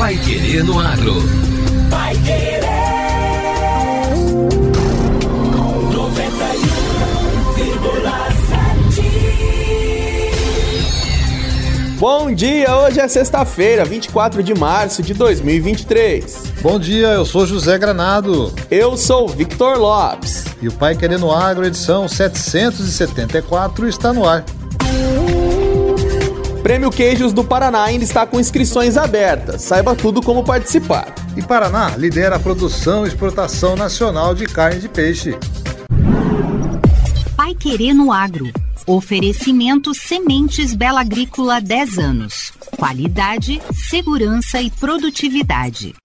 Pai Querer no Agro. Pai Querer. 91,7. Bom dia, hoje é sexta-feira, 24 de março de 2023. Bom dia, eu sou José Granado. Eu sou Victor Lopes. E o Pai Querendo Agro, edição 774, está no ar. Prêmio Queijos do Paraná ainda está com inscrições abertas. Saiba tudo como participar. E Paraná lidera a produção e exportação nacional de carne de peixe. Pai Querer no Agro. Oferecimento Sementes Bela Agrícola 10 anos. Qualidade, segurança e produtividade.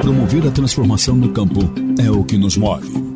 Promover a transformação no campo é o que nos move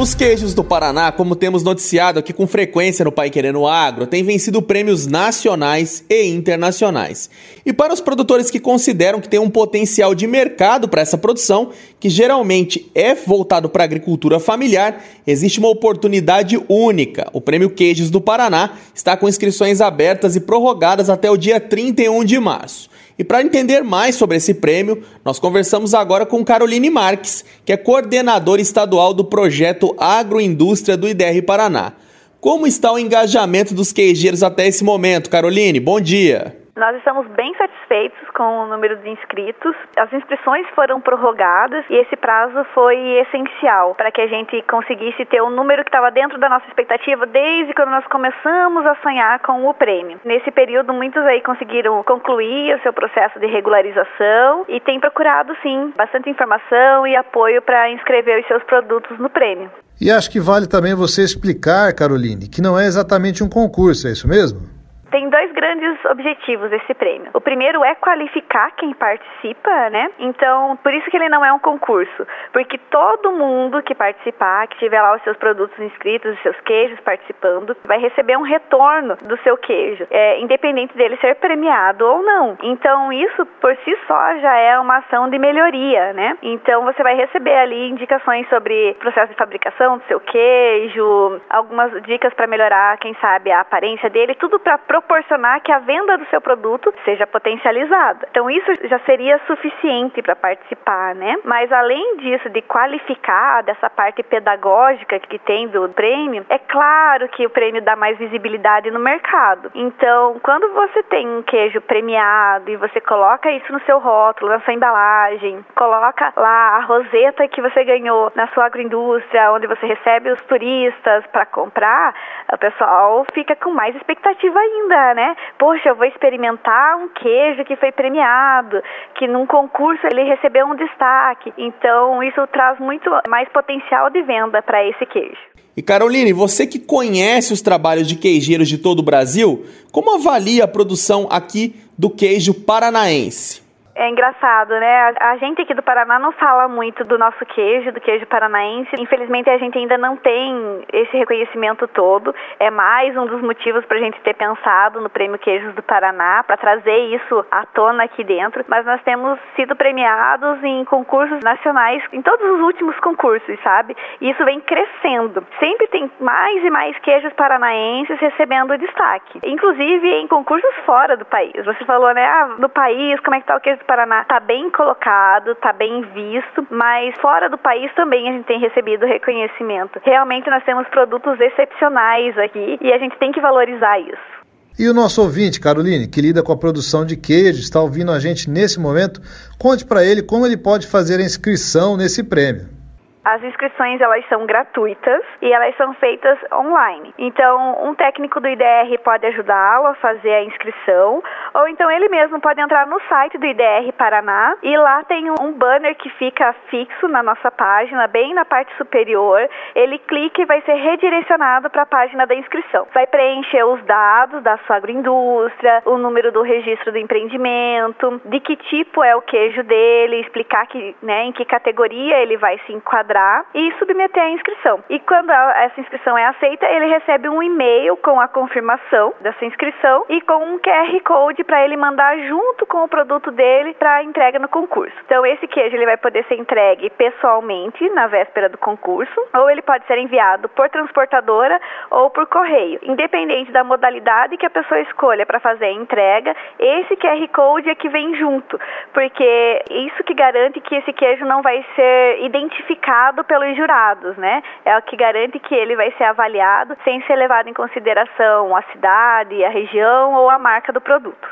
Os queijos do Paraná, como temos noticiado aqui com frequência no Pai Querendo Agro, têm vencido prêmios nacionais e internacionais. E para os produtores que consideram que tem um potencial de mercado para essa produção, que geralmente é voltado para a agricultura familiar, existe uma oportunidade única. O Prêmio Queijos do Paraná está com inscrições abertas e prorrogadas até o dia 31 de março. E para entender mais sobre esse prêmio, nós conversamos agora com Caroline Marques, que é coordenadora estadual do projeto Agroindústria do IDR Paraná. Como está o engajamento dos queijeiros até esse momento, Caroline? Bom dia. Nós estamos bem satisfeitos com o número de inscritos. As inscrições foram prorrogadas e esse prazo foi essencial para que a gente conseguisse ter o número que estava dentro da nossa expectativa desde quando nós começamos a sonhar com o prêmio. Nesse período, muitos aí conseguiram concluir o seu processo de regularização e têm procurado, sim, bastante informação e apoio para inscrever os seus produtos no prêmio. E acho que vale também você explicar, Caroline, que não é exatamente um concurso, é isso mesmo? Tem dois grandes objetivos desse prêmio. O primeiro é qualificar quem participa, né? Então, por isso que ele não é um concurso, porque todo mundo que participar, que tiver lá os seus produtos inscritos, os seus queijos participando, vai receber um retorno do seu queijo, é, independente dele ser premiado ou não. Então, isso por si só já é uma ação de melhoria, né? Então, você vai receber ali indicações sobre processo de fabricação do seu queijo, algumas dicas para melhorar, quem sabe, a aparência dele, tudo para proporcionar que a venda do seu produto seja potencializada. Então isso já seria suficiente para participar, né? Mas além disso de qualificar dessa parte pedagógica que tem do prêmio, é claro que o prêmio dá mais visibilidade no mercado. Então, quando você tem um queijo premiado e você coloca isso no seu rótulo, na sua embalagem, coloca lá a roseta que você ganhou na sua agroindústria, onde você recebe os turistas para comprar, o pessoal fica com mais expectativa ainda, né? Poxa, eu vou experimentar um queijo que foi premiado, que num concurso ele recebeu um destaque. Então, isso traz muito mais potencial de venda para esse queijo. E Caroline, você que conhece os trabalhos de queijeiros de todo o Brasil, como avalia a produção aqui do queijo paranaense? É engraçado, né? A gente aqui do Paraná não fala muito do nosso queijo, do queijo paranaense. Infelizmente, a gente ainda não tem esse reconhecimento todo. É mais um dos motivos para a gente ter pensado no Prêmio Queijos do Paraná, para trazer isso à tona aqui dentro. Mas nós temos sido premiados em concursos nacionais, em todos os últimos concursos, sabe? E isso vem crescendo. Sempre tem mais e mais queijos paranaenses recebendo destaque. Inclusive em concursos fora do país. Você falou, né? Ah, no país, como é que tá o queijo Paraná está bem colocado, está bem visto, mas fora do país também a gente tem recebido reconhecimento. Realmente nós temos produtos excepcionais aqui e a gente tem que valorizar isso. E o nosso ouvinte, Caroline, que lida com a produção de queijo, está ouvindo a gente nesse momento, conte para ele como ele pode fazer a inscrição nesse prêmio. As inscrições elas são gratuitas e elas são feitas online. Então, um técnico do IDR pode ajudá-lo a fazer a inscrição, ou então ele mesmo pode entrar no site do IDR Paraná e lá tem um banner que fica fixo na nossa página, bem na parte superior. Ele clica e vai ser redirecionado para a página da inscrição. Vai preencher os dados da sua agroindústria, o número do registro do empreendimento, de que tipo é o queijo dele, explicar que, né, em que categoria ele vai se enquadrar cadastrar e submeter a inscrição. E quando essa inscrição é aceita, ele recebe um e-mail com a confirmação dessa inscrição e com um QR Code para ele mandar junto com o produto dele para entrega no concurso. Então esse queijo ele vai poder ser entregue pessoalmente na véspera do concurso, ou ele pode ser enviado por transportadora ou por correio. Independente da modalidade que a pessoa escolha para fazer a entrega, esse QR Code é que vem junto, porque isso que garante que esse queijo não vai ser identificado avaliado pelos jurados, né? É o que garante que ele vai ser avaliado sem ser levado em consideração a cidade, a região ou a marca do produto.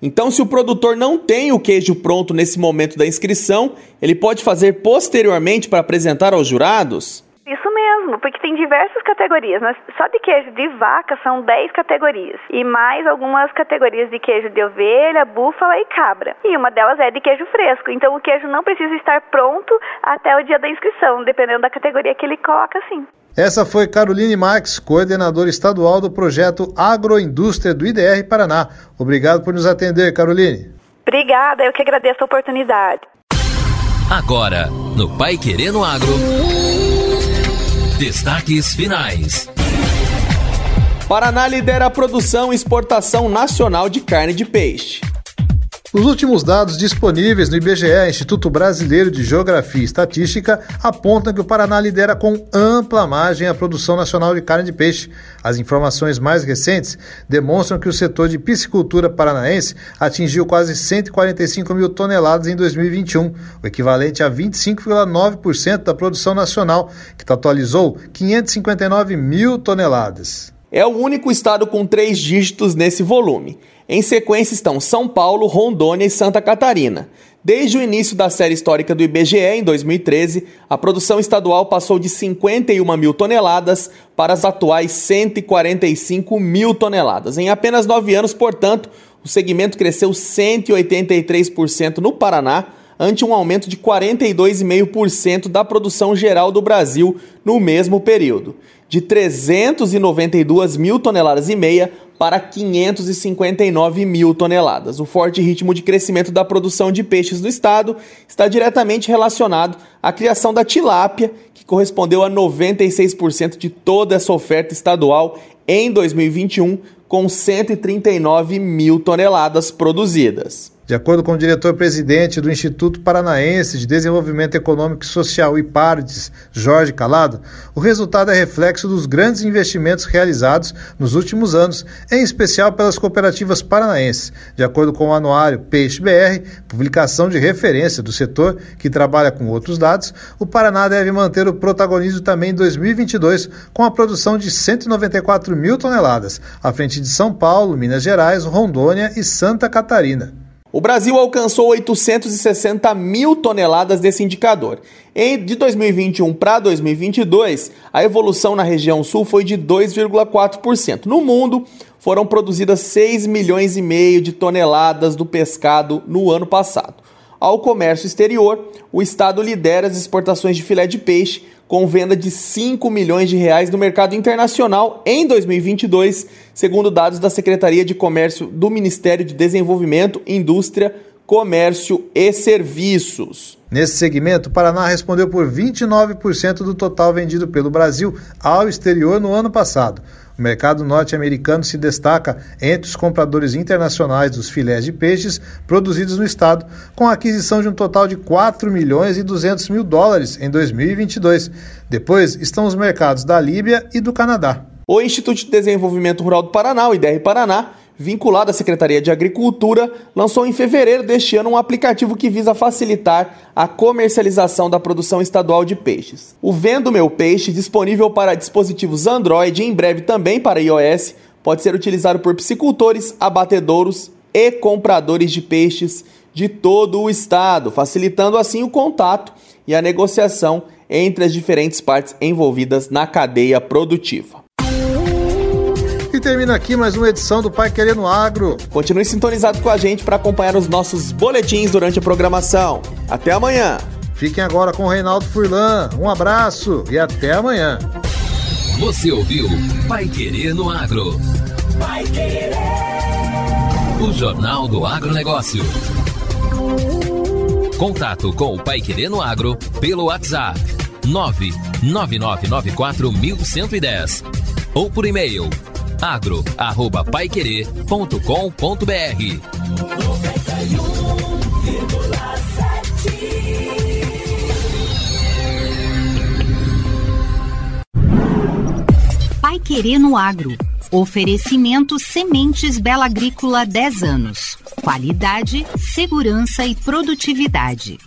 Então, se o produtor não tem o queijo pronto nesse momento da inscrição, ele pode fazer posteriormente para apresentar aos jurados? Mesmo, porque tem diversas categorias. Mas só de queijo de vaca são 10 categorias. E mais algumas categorias de queijo de ovelha, búfala e cabra. E uma delas é de queijo fresco. Então o queijo não precisa estar pronto até o dia da inscrição, dependendo da categoria que ele coloca, sim. Essa foi Caroline Marques, coordenadora estadual do projeto Agroindústria do IDR Paraná. Obrigado por nos atender, Caroline. Obrigada, eu que agradeço a oportunidade. Agora, no Pai Querendo Agro. Destaques finais. Paraná lidera a produção e exportação nacional de carne de peixe. Os últimos dados disponíveis no IBGE, Instituto Brasileiro de Geografia e Estatística, apontam que o Paraná lidera com ampla margem a produção nacional de carne de peixe. As informações mais recentes demonstram que o setor de piscicultura paranaense atingiu quase 145 mil toneladas em 2021, o equivalente a 25,9% da produção nacional, que totalizou 559 mil toneladas. É o único estado com três dígitos nesse volume. Em sequência estão São Paulo, Rondônia e Santa Catarina. Desde o início da série histórica do IBGE, em 2013, a produção estadual passou de 51 mil toneladas para as atuais 145 mil toneladas. Em apenas nove anos, portanto, o segmento cresceu 183% no Paraná, ante um aumento de 42,5% da produção geral do Brasil no mesmo período, de 392 mil toneladas e meia para 559 mil toneladas. O forte ritmo de crescimento da produção de peixes no estado está diretamente relacionado à criação da tilápia, que correspondeu a 96% de toda essa oferta estadual em 2021, com 139 mil toneladas produzidas. De acordo com o diretor-presidente do Instituto Paranaense de Desenvolvimento Econômico e Social, IPARDES, Jorge Calado, o resultado é reflexo dos grandes investimentos realizados nos últimos anos, em especial pelas cooperativas paranaenses. De acordo com o anuário Peixe BR, publicação de referência do setor que trabalha com outros dados, o Paraná deve manter o protagonismo também em 2022, com a produção de 194 mil toneladas, à frente de São Paulo, Minas Gerais, Rondônia e Santa Catarina. O Brasil alcançou 860 mil toneladas desse indicador. De 2021 para 2022, a evolução na região sul foi de 2,4%. No mundo, foram produzidas 6 milhões e meio de toneladas do pescado no ano passado. Ao comércio exterior, o estado lidera as exportações de filé de peixe, com venda de 5 milhões de reais no mercado internacional em 2022, segundo dados da Secretaria de Comércio do Ministério de Desenvolvimento, Indústria, Comércio e Serviços. Nesse segmento, o Paraná respondeu por 29% do total vendido pelo Brasil ao exterior no ano passado. O mercado norte-americano se destaca entre os compradores internacionais dos filés de peixes produzidos no estado, com a aquisição de um total de 4 milhões e 200 mil dólares em 2022. Depois estão os mercados da Líbia e do Canadá. O Instituto de Desenvolvimento Rural do Paraná, o IDR Paraná, vinculado à Secretaria de Agricultura, lançou em fevereiro deste ano um aplicativo que visa facilitar a comercialização da produção estadual de peixes. O Vendo Meu Peixe, disponível para dispositivos Android e em breve também para iOS, pode ser utilizado por piscicultores, abatedouros e compradores de peixes de todo o estado, facilitando assim o contato e a negociação entre as diferentes partes envolvidas na cadeia produtiva. Termina aqui mais uma edição do Pai Querendo Agro. Continue sintonizado com a gente para acompanhar os nossos boletins durante a programação. Até amanhã. Fiquem agora com o Reinaldo Furlan. Um abraço e até amanhã. Você ouviu Pai Querendo Agro. Pai Querer. O Jornal do Agronegócio. Contato com o Pai Querendo Agro pelo WhatsApp 999941110 ou por e-mail agro@paiquerer.com.br. Pai Querer no Agro. Oferecimento Sementes Bela Agrícola 10 anos. Qualidade, segurança e produtividade.